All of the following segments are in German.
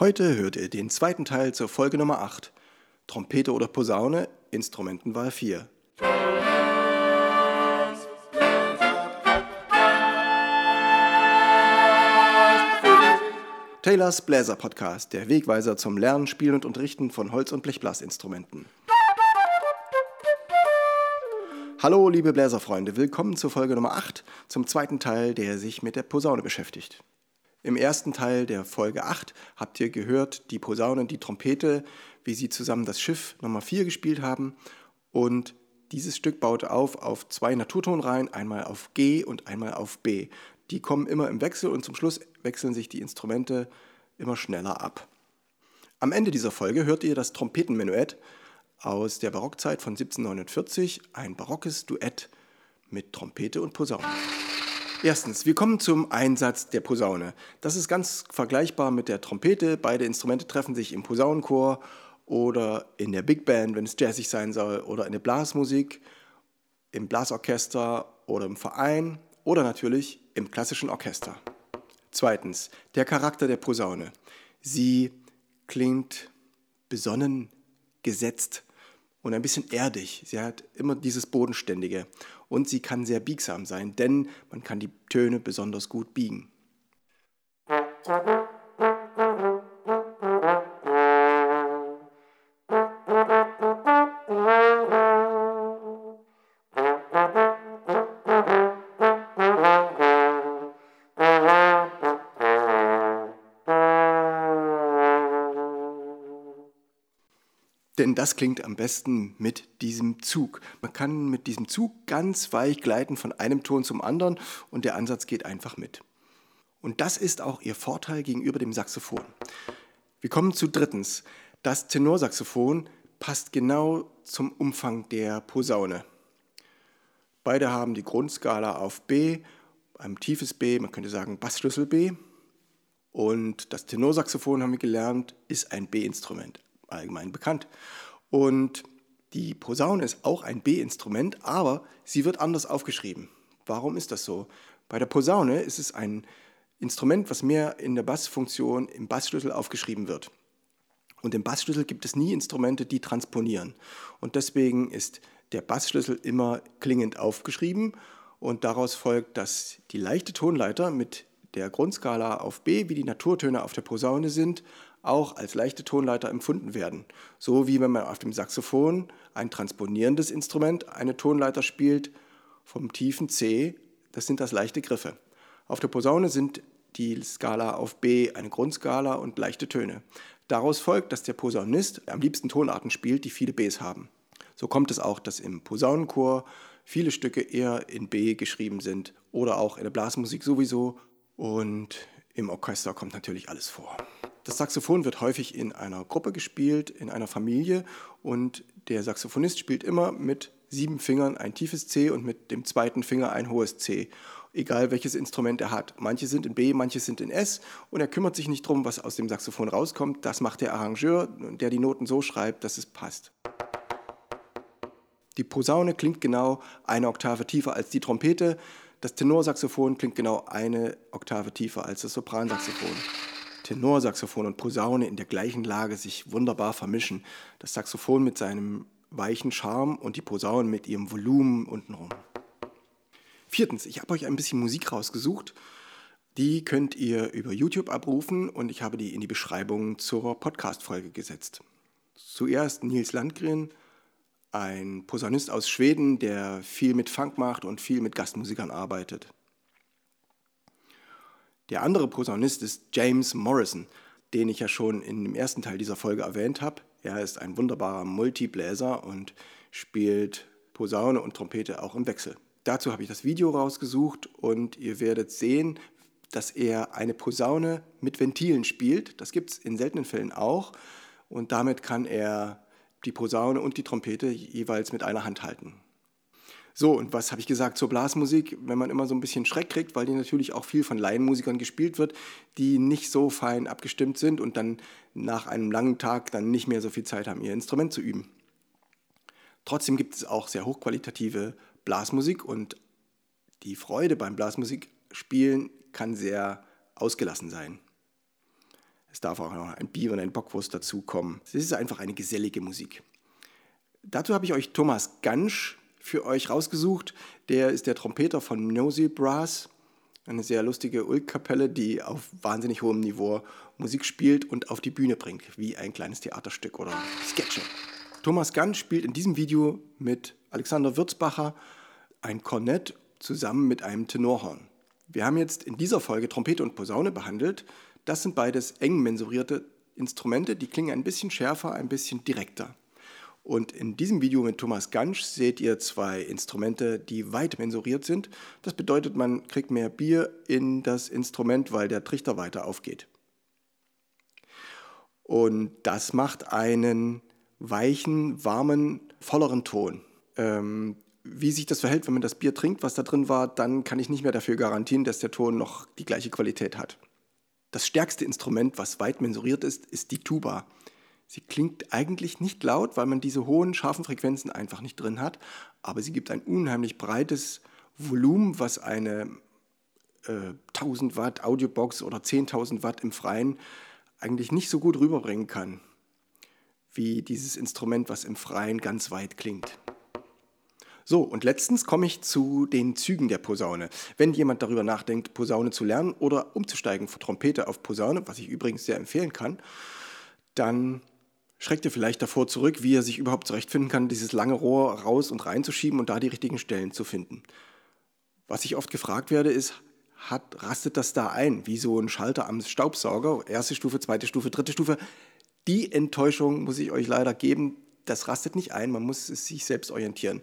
Heute hört ihr den zweiten Teil zur Folge Nummer 8. Trompete oder Posaune, Instrumentenwahl 4. Taylors Bläser Podcast, der Wegweiser zum Lernen, Spielen und Unterrichten von Holz- und Blechblasinstrumenten. Hallo, liebe Bläserfreunde, willkommen zur Folge Nummer 8, zum zweiten Teil, der sich mit der Posaune beschäftigt. Im ersten Teil der Folge 8 habt ihr gehört, die Posaune und die Trompete, wie sie zusammen das Schiff Nummer 4 gespielt haben. Und dieses Stück baut auf auf zwei Naturtonreihen, einmal auf G und einmal auf B. Die kommen immer im Wechsel und zum Schluss wechseln sich die Instrumente immer schneller ab. Am Ende dieser Folge hört ihr das Trompetenmenuett aus der Barockzeit von 1749, ein barockes Duett mit Trompete und Posaune. Erstens, wir kommen zum Einsatz der Posaune. Das ist ganz vergleichbar mit der Trompete. Beide Instrumente treffen sich im Posaunenchor oder in der Big Band, wenn es jazzig sein soll, oder in der Blasmusik, im Blasorchester oder im Verein oder natürlich im klassischen Orchester. Zweitens, der Charakter der Posaune. Sie klingt besonnen, gesetzt, und ein bisschen erdig. Sie hat immer dieses Bodenständige und sie kann sehr biegsam sein, denn man kann die Töne besonders gut biegen. Denn das klingt am besten mit diesem Zug. Man kann mit diesem Zug ganz weich gleiten von einem Ton zum anderen und der Ansatz geht einfach mit. Und das ist auch ihr Vorteil gegenüber dem Saxophon. Wir kommen zu drittens. Das Tenorsaxophon passt genau zum Umfang der Posaune. Beide haben die Grundskala auf B, ein tiefes B, man könnte sagen Bassschlüssel B. Und das Tenorsaxophon, haben wir gelernt, ist ein B-Instrument allgemein bekannt. Und die Posaune ist auch ein B-Instrument, aber sie wird anders aufgeschrieben. Warum ist das so? Bei der Posaune ist es ein Instrument, was mehr in der Bassfunktion im Bassschlüssel aufgeschrieben wird. Und im Bassschlüssel gibt es nie Instrumente, die transponieren. Und deswegen ist der Bassschlüssel immer klingend aufgeschrieben und daraus folgt, dass die leichte Tonleiter mit der Grundskala auf B, wie die Naturtöne auf der Posaune sind, auch als leichte Tonleiter empfunden werden. So wie wenn man auf dem Saxophon ein transponierendes Instrument eine Tonleiter spielt vom tiefen C, das sind das leichte Griffe. Auf der Posaune sind die Skala auf B eine Grundskala und leichte Töne. Daraus folgt, dass der Posaunist am liebsten Tonarten spielt, die viele Bs haben. So kommt es auch, dass im Posaunenchor viele Stücke eher in B geschrieben sind oder auch in der Blasmusik sowieso und im Orchester kommt natürlich alles vor. Das Saxophon wird häufig in einer Gruppe gespielt, in einer Familie und der Saxophonist spielt immer mit sieben Fingern ein tiefes C und mit dem zweiten Finger ein hohes C, egal welches Instrument er hat. Manche sind in B, manche sind in S und er kümmert sich nicht darum, was aus dem Saxophon rauskommt. Das macht der Arrangeur, der die Noten so schreibt, dass es passt. Die Posaune klingt genau eine Oktave tiefer als die Trompete. Das Tenorsaxophon klingt genau eine Oktave tiefer als das Sopransaxophon. Tenorsaxophon und Posaune in der gleichen Lage sich wunderbar vermischen. Das Saxophon mit seinem weichen Charme und die Posaune mit ihrem Volumen untenrum. Viertens, ich habe euch ein bisschen Musik rausgesucht. Die könnt ihr über YouTube abrufen und ich habe die in die Beschreibung zur Podcast-Folge gesetzt. Zuerst Nils Landgren, ein Posaunist aus Schweden, der viel mit Funk macht und viel mit Gastmusikern arbeitet. Der andere Posaunist ist James Morrison, den ich ja schon in dem ersten Teil dieser Folge erwähnt habe. Er ist ein wunderbarer Multibläser und spielt Posaune und Trompete auch im Wechsel. Dazu habe ich das Video rausgesucht und ihr werdet sehen, dass er eine Posaune mit Ventilen spielt. Das gibt es in seltenen Fällen auch. Und damit kann er die Posaune und die Trompete jeweils mit einer Hand halten. So, und was habe ich gesagt zur Blasmusik? Wenn man immer so ein bisschen Schreck kriegt, weil die natürlich auch viel von Laienmusikern gespielt wird, die nicht so fein abgestimmt sind und dann nach einem langen Tag dann nicht mehr so viel Zeit haben, ihr Instrument zu üben. Trotzdem gibt es auch sehr hochqualitative Blasmusik und die Freude beim Blasmusikspielen kann sehr ausgelassen sein. Es darf auch noch ein Bier und ein Bockwurst dazukommen. Es ist einfach eine gesellige Musik. Dazu habe ich euch Thomas Gansch für euch rausgesucht. Der ist der Trompeter von Nosy Brass, eine sehr lustige Ulkkapelle, die auf wahnsinnig hohem Niveau Musik spielt und auf die Bühne bringt, wie ein kleines Theaterstück oder Sketche. Thomas Gansch spielt in diesem Video mit Alexander Würzbacher ein Kornett zusammen mit einem Tenorhorn. Wir haben jetzt in dieser Folge Trompete und Posaune behandelt. Das sind beides eng mensurierte Instrumente, die klingen ein bisschen schärfer, ein bisschen direkter. Und in diesem Video mit Thomas Gansch seht ihr zwei Instrumente, die weit mensuriert sind. Das bedeutet, man kriegt mehr Bier in das Instrument, weil der Trichter weiter aufgeht. Und das macht einen weichen, warmen, volleren Ton. Ähm, wie sich das verhält, wenn man das Bier trinkt, was da drin war, dann kann ich nicht mehr dafür garantieren, dass der Ton noch die gleiche Qualität hat. Das stärkste Instrument, was weit mensuriert ist, ist die Tuba. Sie klingt eigentlich nicht laut, weil man diese hohen, scharfen Frequenzen einfach nicht drin hat, aber sie gibt ein unheimlich breites Volumen, was eine äh, 1000 Watt Audiobox oder 10.000 Watt im Freien eigentlich nicht so gut rüberbringen kann, wie dieses Instrument, was im Freien ganz weit klingt. So, und letztens komme ich zu den Zügen der Posaune. Wenn jemand darüber nachdenkt, Posaune zu lernen oder umzusteigen von Trompete auf Posaune, was ich übrigens sehr empfehlen kann, dann schreckt ihr vielleicht davor zurück, wie er sich überhaupt zurechtfinden kann, dieses lange Rohr raus und reinzuschieben und da die richtigen Stellen zu finden. Was ich oft gefragt werde, ist, hat, rastet das da ein, wie so ein Schalter am Staubsauger, erste Stufe, zweite Stufe, dritte Stufe. Die Enttäuschung muss ich euch leider geben, das rastet nicht ein, man muss sich selbst orientieren.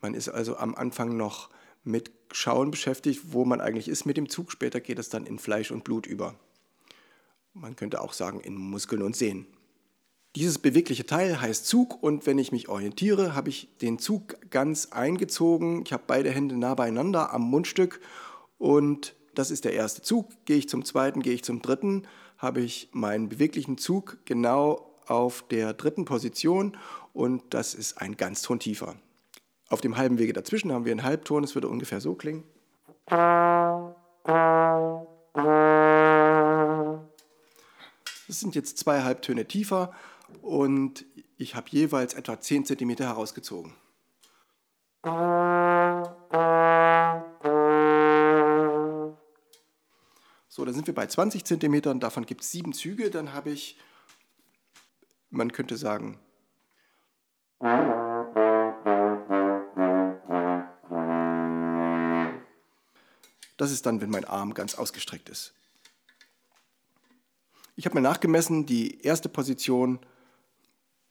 Man ist also am Anfang noch mit Schauen beschäftigt, wo man eigentlich ist mit dem Zug, später geht es dann in Fleisch und Blut über. Man könnte auch sagen in Muskeln und Sehnen. Dieses bewegliche Teil heißt Zug und wenn ich mich orientiere, habe ich den Zug ganz eingezogen. Ich habe beide Hände nah beieinander am Mundstück und das ist der erste Zug. Gehe ich zum zweiten, gehe ich zum dritten, habe ich meinen beweglichen Zug genau auf der dritten Position und das ist ein Ganzton tiefer. Auf dem halben Wege dazwischen haben wir einen Halbton, es würde ungefähr so klingen. Das sind jetzt zwei Halbtöne tiefer und ich habe jeweils etwa 10 cm herausgezogen. So, dann sind wir bei 20 cm, davon gibt es sieben Züge, dann habe ich, man könnte sagen, das ist dann, wenn mein Arm ganz ausgestreckt ist. Ich habe mir nachgemessen, die erste Position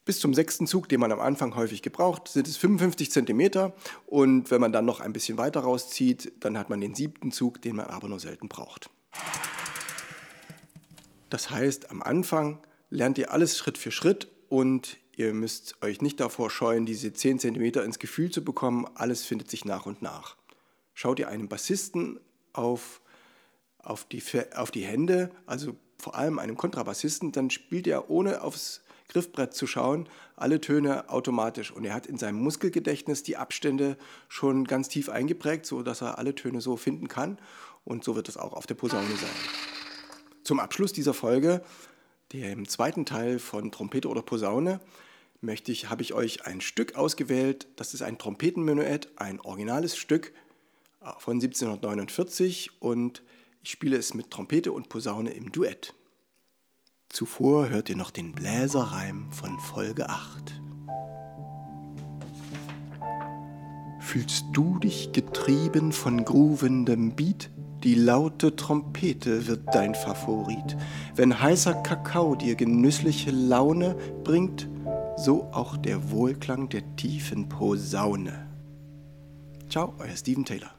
bis zum sechsten Zug, den man am Anfang häufig gebraucht, sind es 55 cm. Und wenn man dann noch ein bisschen weiter rauszieht, dann hat man den siebten Zug, den man aber nur selten braucht. Das heißt, am Anfang lernt ihr alles Schritt für Schritt und ihr müsst euch nicht davor scheuen, diese 10 cm ins Gefühl zu bekommen. Alles findet sich nach und nach. Schaut ihr einem Bassisten auf, auf, die, auf die Hände, also vor allem einem Kontrabassisten, dann spielt er ohne aufs Griffbrett zu schauen, alle Töne automatisch. Und er hat in seinem Muskelgedächtnis die Abstände schon ganz tief eingeprägt, sodass er alle Töne so finden kann. Und so wird es auch auf der Posaune sein. Zum Abschluss dieser Folge, dem zweiten Teil von Trompete oder Posaune, möchte ich, habe ich euch ein Stück ausgewählt. Das ist ein Trompetenmenuett, ein originales Stück von 1749 und ich spiele es mit Trompete und Posaune im Duett. Zuvor hört ihr noch den Bläserreim von Folge 8. Fühlst du dich getrieben von groovendem Beat? Die laute Trompete wird dein Favorit. Wenn heißer Kakao dir genüssliche Laune bringt, so auch der Wohlklang der tiefen Posaune. Ciao, euer Steven Taylor.